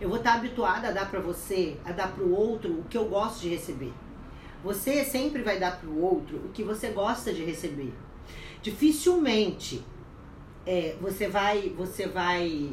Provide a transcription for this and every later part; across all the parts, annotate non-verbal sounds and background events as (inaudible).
Eu vou estar habituada a dar para você, a dar para o outro o que eu gosto de receber. Você sempre vai dar para o outro o que você gosta de receber. Dificilmente é, você vai você vai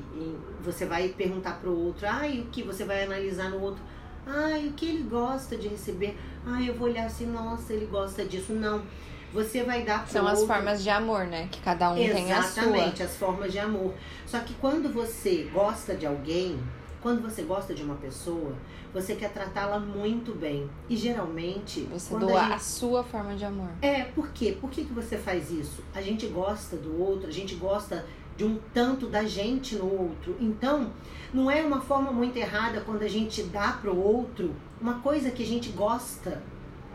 você vai perguntar para o outro, ai, o que você vai analisar no outro? Ai, o que ele gosta de receber? Ai, eu vou olhar assim, nossa, ele gosta disso. Não. Você vai dar pro São as outro... formas de amor, né? Que cada um tem a sua. Exatamente, as formas de amor. Só que quando você gosta de alguém, quando você gosta de uma pessoa, você quer tratá-la muito bem. E geralmente. Você doa a, a, gente... sua forma de amor. É, por quê? Por que, que você faz isso? A gente gosta do outro, a gente gosta de um tanto da gente no outro. Então, não é uma forma muito errada quando a gente dá pro outro uma coisa que a gente gosta,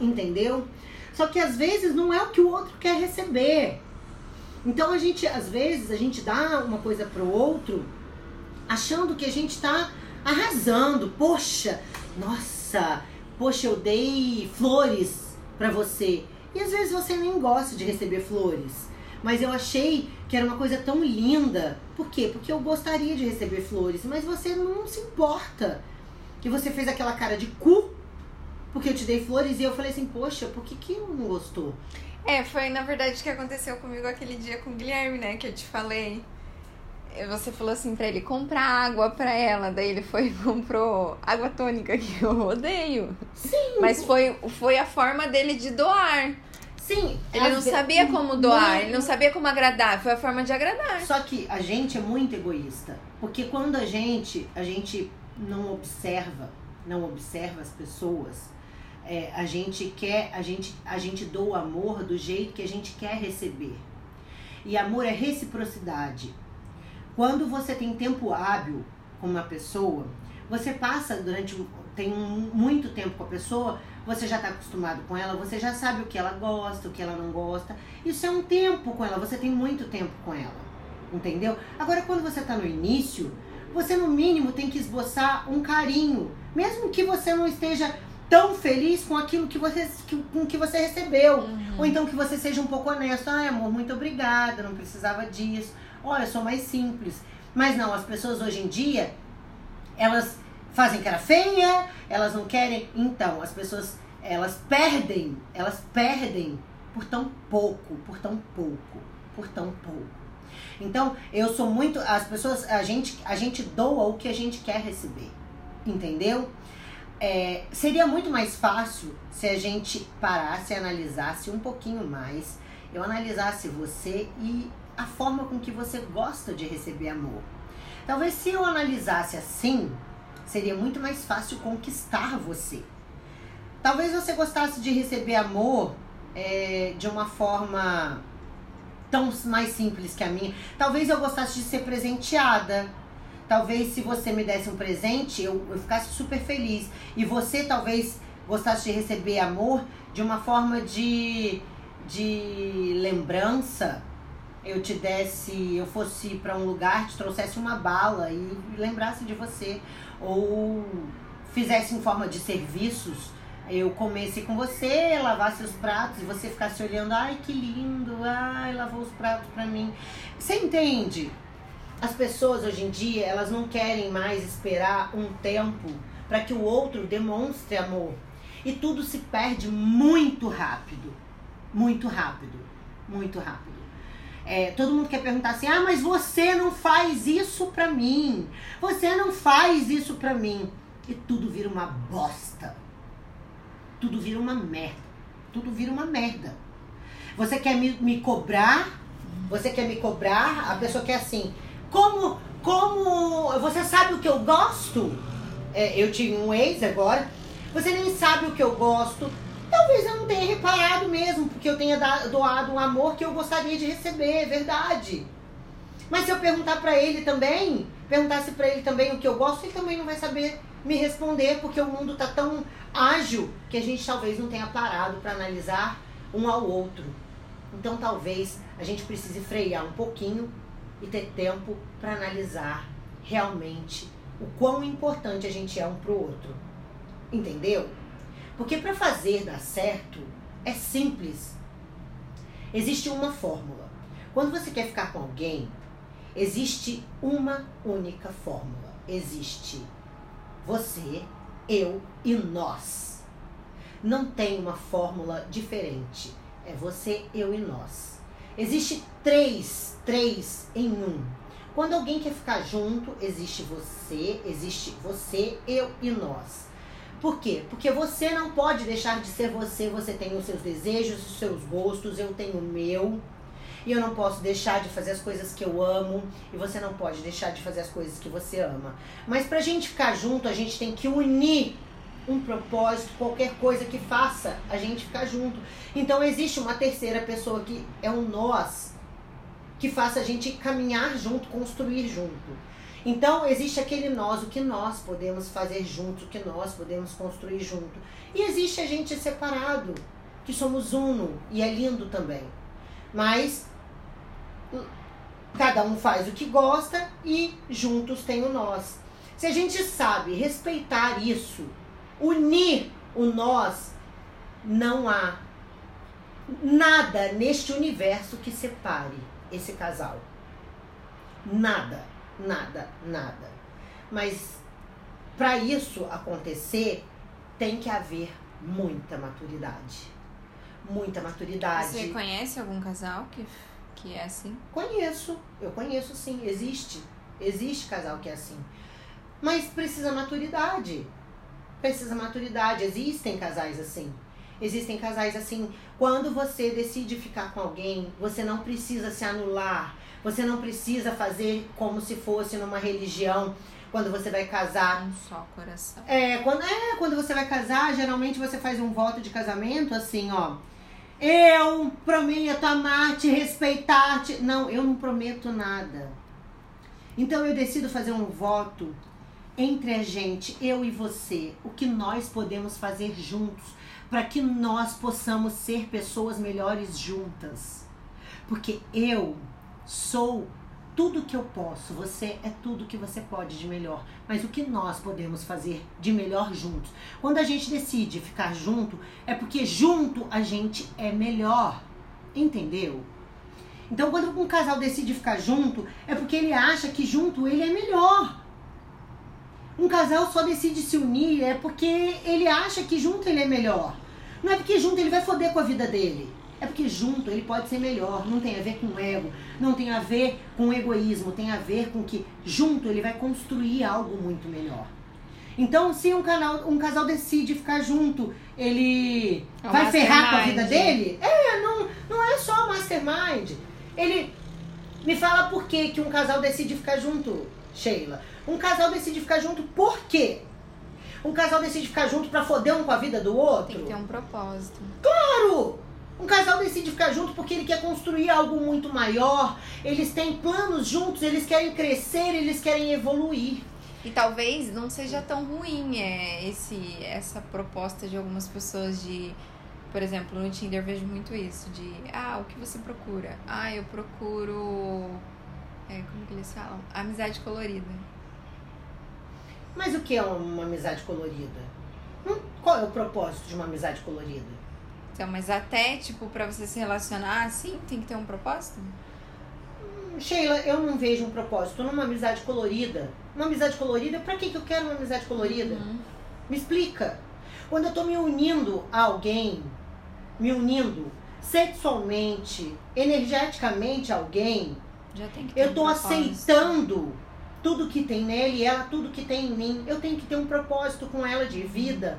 entendeu? Só que às vezes não é o que o outro quer receber. Então a gente, às vezes, a gente dá uma coisa pro outro achando que a gente tá arrasando. Poxa, nossa, poxa, eu dei flores para você. E às vezes você nem gosta de receber flores. Mas eu achei que era uma coisa tão linda. Por quê? Porque eu gostaria de receber flores, mas você não se importa. Que você fez aquela cara de cu porque eu te dei flores e eu falei assim, poxa, por que, que não gostou? É, foi na verdade o que aconteceu comigo aquele dia com o Guilherme, né? Que eu te falei. Você falou assim pra ele comprar água pra ela, daí ele foi e (laughs) comprou água tônica, que eu odeio. Sim. Mas foi, foi a forma dele de doar. Sim. Ele não sabia como doar, ele não sabia como agradar, foi a forma de agradar. Só que a gente é muito egoísta. Porque quando a gente, a gente não observa, não observa as pessoas, é, a gente quer, a gente, a gente doa amor do jeito que a gente quer receber. E amor é reciprocidade. Quando você tem tempo hábil com uma pessoa, você passa durante tem muito tempo com a pessoa, você já está acostumado com ela, você já sabe o que ela gosta, o que ela não gosta. Isso é um tempo com ela, você tem muito tempo com ela. Entendeu? Agora quando você está no início, você no mínimo tem que esboçar um carinho, mesmo que você não esteja tão feliz com aquilo que você, que, com que você recebeu. Uhum. Ou então que você seja um pouco honesto. Ai, amor, muito obrigada, não precisava disso. Olha, eu sou mais simples. Mas não, as pessoas hoje em dia, elas fazem cara feia, elas não querem. Então, as pessoas, elas perdem, elas perdem por tão pouco, por tão pouco, por tão pouco. Então, eu sou muito. As pessoas, a gente, a gente doa o que a gente quer receber. Entendeu? É, seria muito mais fácil se a gente parasse e analisasse um pouquinho mais. Eu analisasse você e a forma com que você gosta de receber amor. Talvez se eu analisasse assim, seria muito mais fácil conquistar você. Talvez você gostasse de receber amor é, de uma forma tão mais simples que a minha. Talvez eu gostasse de ser presenteada talvez se você me desse um presente, eu, eu ficasse super feliz. E você talvez gostasse de receber amor de uma forma de, de lembrança. Eu te desse, eu fosse para um lugar, te trouxesse uma bala e lembrasse de você. Ou fizesse em forma de serviços eu comesse com você, lavasse os pratos e você ficasse olhando, ai que lindo, ai lavou os pratos para mim. Você entende? As pessoas hoje em dia, elas não querem mais esperar um tempo para que o outro demonstre amor. E tudo se perde muito rápido. Muito rápido. Muito rápido. É, todo mundo quer perguntar assim: ah, mas você não faz isso pra mim. Você não faz isso pra mim. E tudo vira uma bosta. Tudo vira uma merda. Tudo vira uma merda. Você quer me, me cobrar? Você quer me cobrar? A pessoa quer assim: como, como você sabe o que eu gosto? É, eu tive um ex agora. Você nem sabe o que eu gosto. Talvez eu não tenha reparado mesmo, porque eu tenha doado um amor que eu gostaria de receber, é verdade. Mas se eu perguntar para ele também, perguntasse para ele também o que eu gosto, ele também não vai saber me responder, porque o mundo tá tão ágil que a gente talvez não tenha parado para analisar um ao outro. Então talvez a gente precise frear um pouquinho e ter tempo para analisar realmente o quão importante a gente é um pro outro. Entendeu? Porque para fazer dar certo é simples. Existe uma fórmula. Quando você quer ficar com alguém, existe uma única fórmula. Existe você, eu e nós. Não tem uma fórmula diferente. É você, eu e nós. Existe três, três em um. Quando alguém quer ficar junto, existe você, existe você, eu e nós. Por quê? Porque você não pode deixar de ser você. Você tem os seus desejos, os seus gostos, eu tenho o meu. E eu não posso deixar de fazer as coisas que eu amo. E você não pode deixar de fazer as coisas que você ama. Mas pra gente ficar junto, a gente tem que unir um propósito, qualquer coisa que faça a gente ficar junto. Então existe uma terceira pessoa que é um nós, que faça a gente caminhar junto, construir junto. Então, existe aquele nós, o que nós podemos fazer juntos, o que nós podemos construir junto. E existe a gente separado, que somos uno, e é lindo também. Mas cada um faz o que gosta e juntos tem o nós. Se a gente sabe respeitar isso, unir o nós, não há nada neste universo que separe esse casal. Nada nada, nada. Mas para isso acontecer, tem que haver muita maturidade. Muita maturidade. Você conhece algum casal que, que é assim? Conheço, eu conheço sim, existe. Existe casal que é assim. Mas precisa maturidade. Precisa maturidade. Existem casais assim. Existem casais assim. Quando você decide ficar com alguém, você não precisa se anular você não precisa fazer como se fosse numa religião quando você vai casar. Um só coração. É, quando, é, quando você vai casar, geralmente você faz um voto de casamento assim, ó. Eu prometo amar-te, respeitar-te. Não, eu não prometo nada. Então eu decido fazer um voto entre a gente, eu e você, o que nós podemos fazer juntos para que nós possamos ser pessoas melhores juntas. Porque eu sou tudo que eu posso, você é tudo que você pode de melhor. Mas o que nós podemos fazer de melhor juntos? Quando a gente decide ficar junto, é porque junto a gente é melhor. Entendeu? Então, quando um casal decide ficar junto, é porque ele acha que junto ele é melhor. Um casal só decide se unir é porque ele acha que junto ele é melhor. Não é porque junto ele vai foder com a vida dele. É porque junto ele pode ser melhor, não tem a ver com ego, não tem a ver com egoísmo, tem a ver com que junto ele vai construir algo muito melhor. Então, se um, canal, um casal decide ficar junto, ele é vai ferrar com a vida dele? É, não, não é só mastermind. Ele me fala por que, que um casal decide ficar junto, Sheila. Um casal decide ficar junto por quê? Um casal decide ficar junto para foder um com a vida do outro? Tem que ter um propósito. Claro! Um casal decide ficar junto porque ele quer construir algo muito maior, eles têm planos juntos, eles querem crescer, eles querem evoluir. E talvez não seja tão ruim é, esse, essa proposta de algumas pessoas de. Por exemplo, no Tinder eu vejo muito isso, de ah, o que você procura? Ah, eu procuro. É, como que eles falam? Amizade colorida. Mas o que é uma amizade colorida? Hum, qual é o propósito de uma amizade colorida? Então, mas até, tipo, para você se relacionar assim, tem que ter um propósito? Sheila, eu não vejo um propósito numa amizade colorida. Uma amizade colorida, pra que, que eu quero uma amizade colorida? Uhum. Me explica. Quando eu tô me unindo a alguém, me unindo sexualmente, energeticamente a alguém, eu tô um aceitando tudo que tem nele e ela tudo que tem em mim. Eu tenho que ter um propósito com ela de vida.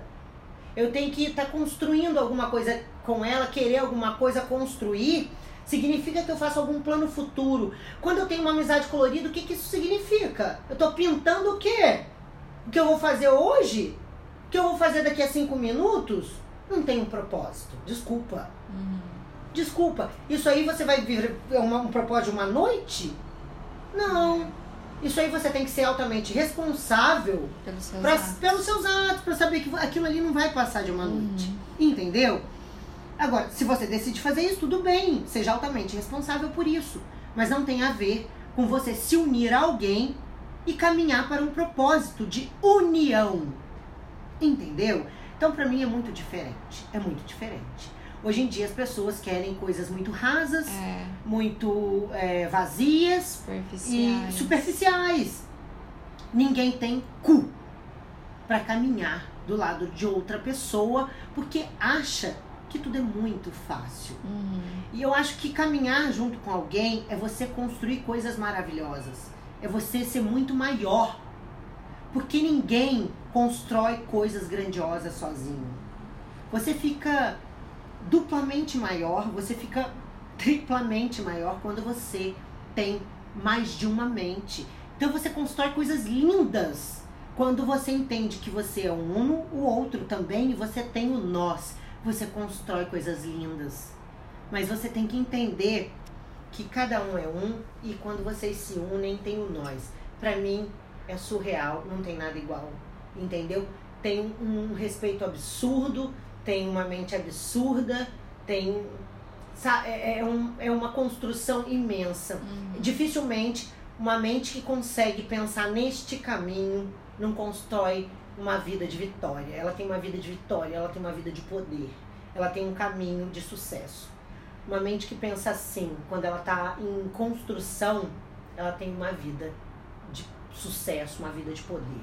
Eu tenho que estar tá construindo alguma coisa com ela, querer alguma coisa construir, significa que eu faço algum plano futuro. Quando eu tenho uma amizade colorida, o que, que isso significa? Eu estou pintando o quê? O que eu vou fazer hoje? O que eu vou fazer daqui a cinco minutos? Não tem um propósito. Desculpa. Uhum. Desculpa. Isso aí você vai vir uma, um propósito de uma noite? Não. Isso aí você tem que ser altamente responsável pelos seus pra, atos, pelos seus atos para saber que aquilo ali não vai passar de uma uhum. noite. Entendeu? Agora, se você decide fazer isso, tudo bem, seja altamente responsável por isso. Mas não tem a ver com você se unir a alguém e caminhar para um propósito de união. Entendeu? Então, para mim é muito diferente. É muito diferente. Hoje em dia as pessoas querem coisas muito rasas, é. muito é, vazias superficiais. e superficiais. Ninguém tem cu. para caminhar do lado de outra pessoa, porque acha que tudo é muito fácil. Uhum. E eu acho que caminhar junto com alguém é você construir coisas maravilhosas. É você ser muito maior. Porque ninguém constrói coisas grandiosas sozinho. Você fica duplamente maior, você fica triplamente maior quando você tem mais de uma mente. Então você constrói coisas lindas quando você entende que você é um, o outro também, e você tem o nós você constrói coisas lindas. Mas você tem que entender que cada um é um e quando vocês se unem tem o nós. Para mim é surreal, não tem nada igual, entendeu? Tem um respeito absurdo, tem uma mente absurda, tem é, é, um, é uma construção imensa. Uhum. Dificilmente uma mente que consegue pensar neste caminho não constrói uma vida de vitória. Ela tem uma vida de vitória, ela tem uma vida de poder. Ela tem um caminho de sucesso. Uma mente que pensa assim, quando ela está em construção, ela tem uma vida de sucesso, uma vida de poder.